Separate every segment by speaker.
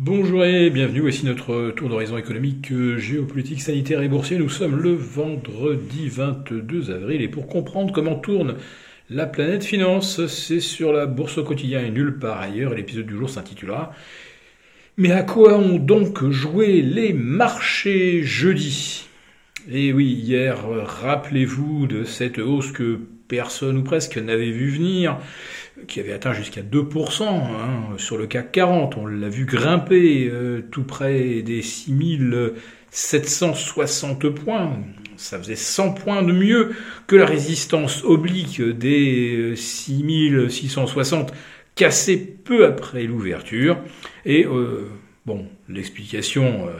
Speaker 1: Bonjour et bienvenue, voici notre tour d'horizon économique, géopolitique, sanitaire et boursier. Nous sommes le vendredi 22 avril et pour comprendre comment tourne la planète finance, c'est sur la bourse au quotidien et nulle part ailleurs. L'épisode du jour s'intitulera Mais à quoi ont donc joué les marchés jeudi? Et oui, hier, rappelez-vous de cette hausse que personne ou presque n'avait vu venir, qui avait atteint jusqu'à 2% hein, sur le CAC 40. On l'a vu grimper euh, tout près des 6760 points ça faisait 100 points de mieux que la résistance oblique des 6660 cassée peu après l'ouverture. Et euh, bon, l'explication, euh,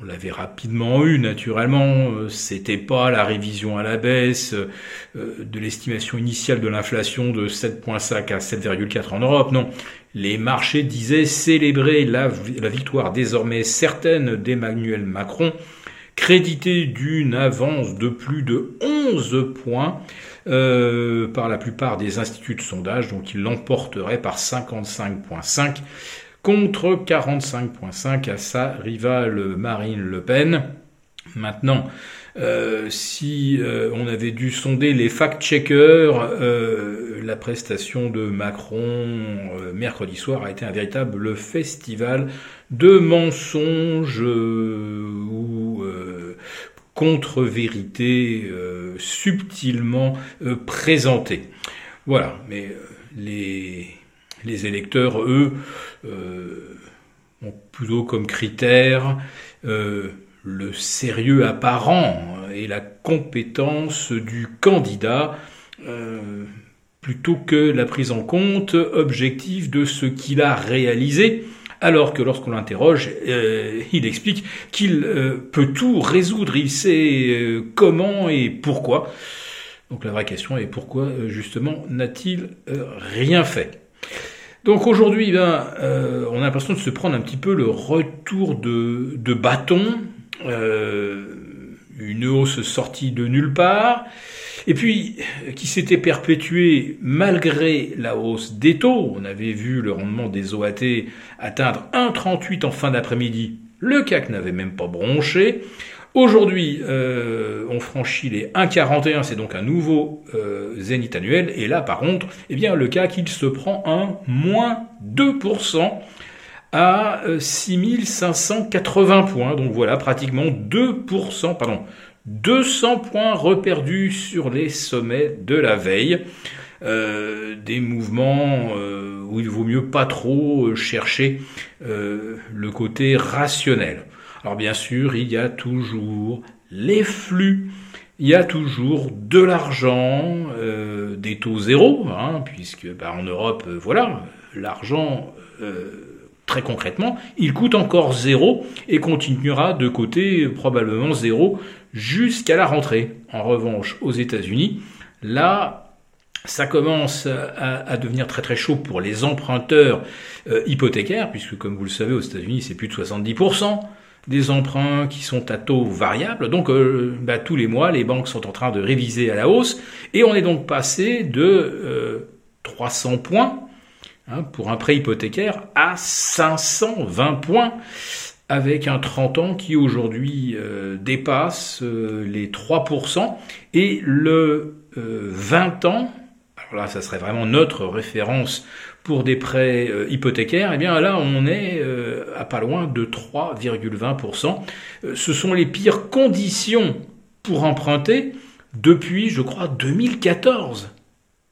Speaker 1: on l'avait rapidement eu naturellement, euh, c'était pas la révision à la baisse de l'estimation initiale de l'inflation de 7,5 à 7,4 en Europe, non. Les marchés disaient célébrer la victoire désormais certaine d'Emmanuel Macron crédité d'une avance de plus de 11 points euh, par la plupart des instituts de sondage, donc il l'emporterait par 55,5 contre 45,5 à sa rivale Marine Le Pen. Maintenant, euh, si euh, on avait dû sonder les fact-checkers, euh, la prestation de Macron mercredi soir a été un véritable festival de mensonges ou contre-vérités subtilement présentées. Voilà, mais les, les électeurs, eux, ont plutôt comme critère le sérieux apparent et la compétence du candidat euh, plutôt que la prise en compte objective de ce qu'il a réalisé, alors que lorsqu'on l'interroge, euh, il explique qu'il euh, peut tout résoudre, il sait comment et pourquoi. Donc la vraie question est pourquoi justement n'a-t-il rien fait? Donc aujourd'hui, ben, on a l'impression de se prendre un petit peu le retour de, de bâton euh, une hausse sortie de nulle part, et puis qui s'était perpétuée malgré la hausse des taux. On avait vu le rendement des OAT atteindre 1,38 en fin d'après-midi. Le CAC n'avait même pas bronché. Aujourd'hui, euh, on franchit les 1,41, c'est donc un nouveau euh, zénith annuel. Et là, par contre, eh bien, le CAC, il se prend un moins 2% à 6580 euh, points. Donc voilà, pratiquement 2%, pardon, 200 points reperdus sur les sommets de la veille. Des mouvements où il vaut mieux pas trop chercher le côté rationnel. Alors bien sûr, il y a toujours les flux, il y a toujours de l'argent, des taux zéro, hein, puisque bah, en Europe, voilà, l'argent très concrètement, il coûte encore zéro et continuera de coûter probablement zéro jusqu'à la rentrée. En revanche, aux États-Unis, là, ça commence à, devenir très très chaud pour les emprunteurs euh, hypothécaires, puisque comme vous le savez, aux États-Unis, c'est plus de 70% des emprunts qui sont à taux variable. Donc euh, bah, tous les mois, les banques sont en train de réviser à la hausse, et on est donc passé de 300 euh, points Hein, pour un prêt hypothécaire à 520 points avec un 30 ans qui aujourd'hui euh, dépasse les 3% et le 20 euh, ans, alors là ça serait vraiment notre référence pour des prêts hypothécaires, et eh bien là on est à pas loin de 3,20%. ce sont les pires conditions pour emprunter depuis je crois 2014.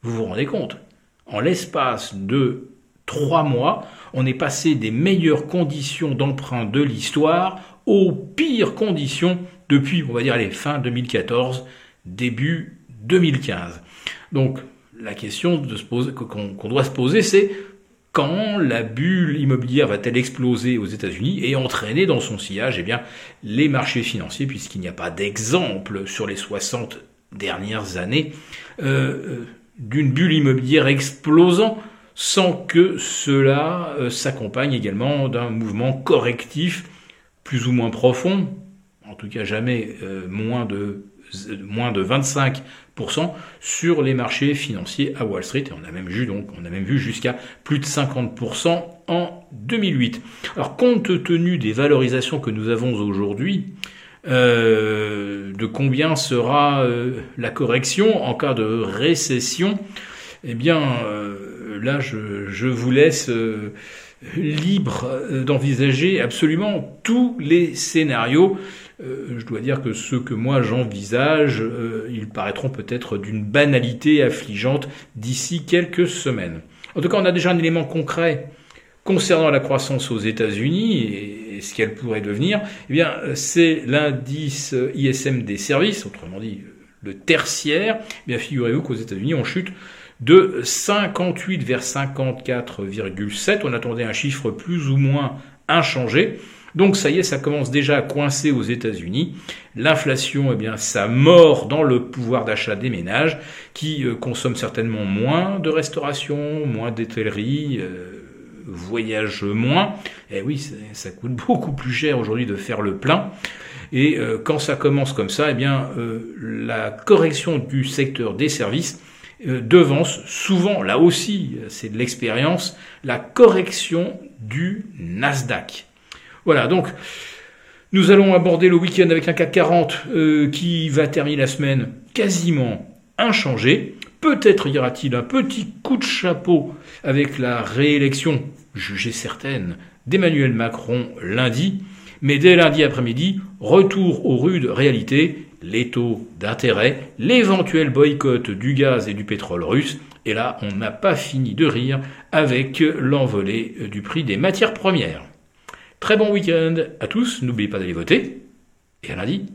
Speaker 1: Vous vous rendez compte? En l'espace de trois mois, on est passé des meilleures conditions d'emprunt de l'histoire aux pires conditions depuis, on va dire, les fins 2014, début 2015. Donc, la question qu'on doit se poser, c'est quand la bulle immobilière va-t-elle exploser aux États-Unis et entraîner dans son sillage eh bien, les marchés financiers, puisqu'il n'y a pas d'exemple sur les 60 dernières années euh, euh, d'une bulle immobilière explosant sans que cela euh, s'accompagne également d'un mouvement correctif plus ou moins profond, en tout cas jamais moins de moins de 25% sur les marchés financiers à Wall Street. Et on a même vu donc, on a même vu jusqu'à plus de 50% en 2008. Alors, compte tenu des valorisations que nous avons aujourd'hui, euh, de combien sera euh, la correction en cas de récession? Eh bien, euh, là, je, je, vous laisse libre d'envisager absolument tous les scénarios. Je dois dire que ceux que moi j'envisage, ils paraîtront peut-être d'une banalité affligeante d'ici quelques semaines. En tout cas, on a déjà un élément concret concernant la croissance aux États-Unis et, ce qu'elle pourrait devenir, eh bien, c'est l'indice ISM des services, autrement dit le tertiaire. Eh bien, figurez-vous qu'aux États-Unis, on chute de 58 vers 54,7. On attendait un chiffre plus ou moins inchangé. Donc ça y est, ça commence déjà à coincer aux États-Unis. L'inflation, eh bien, ça mord dans le pouvoir d'achat des ménages qui euh, consomment certainement moins de restauration, moins d'étellerie. Euh, voyage moins. Eh oui, ça coûte beaucoup plus cher aujourd'hui de faire le plein. Et euh, quand ça commence comme ça, eh bien, euh, la correction du secteur des services devance souvent, là aussi, c'est de l'expérience, la correction du Nasdaq. Voilà, donc nous allons aborder le week-end avec un CAC 40 qui va terminer la semaine quasiment inchangé. Peut-être y aura-t-il un petit coup de chapeau avec la réélection, jugée certaine, d'Emmanuel Macron lundi. Mais dès lundi après-midi, retour aux rudes réalités, les taux d'intérêt, l'éventuel boycott du gaz et du pétrole russe. Et là, on n'a pas fini de rire avec l'envolée du prix des matières premières. Très bon week-end à tous, n'oubliez pas d'aller voter, et à lundi.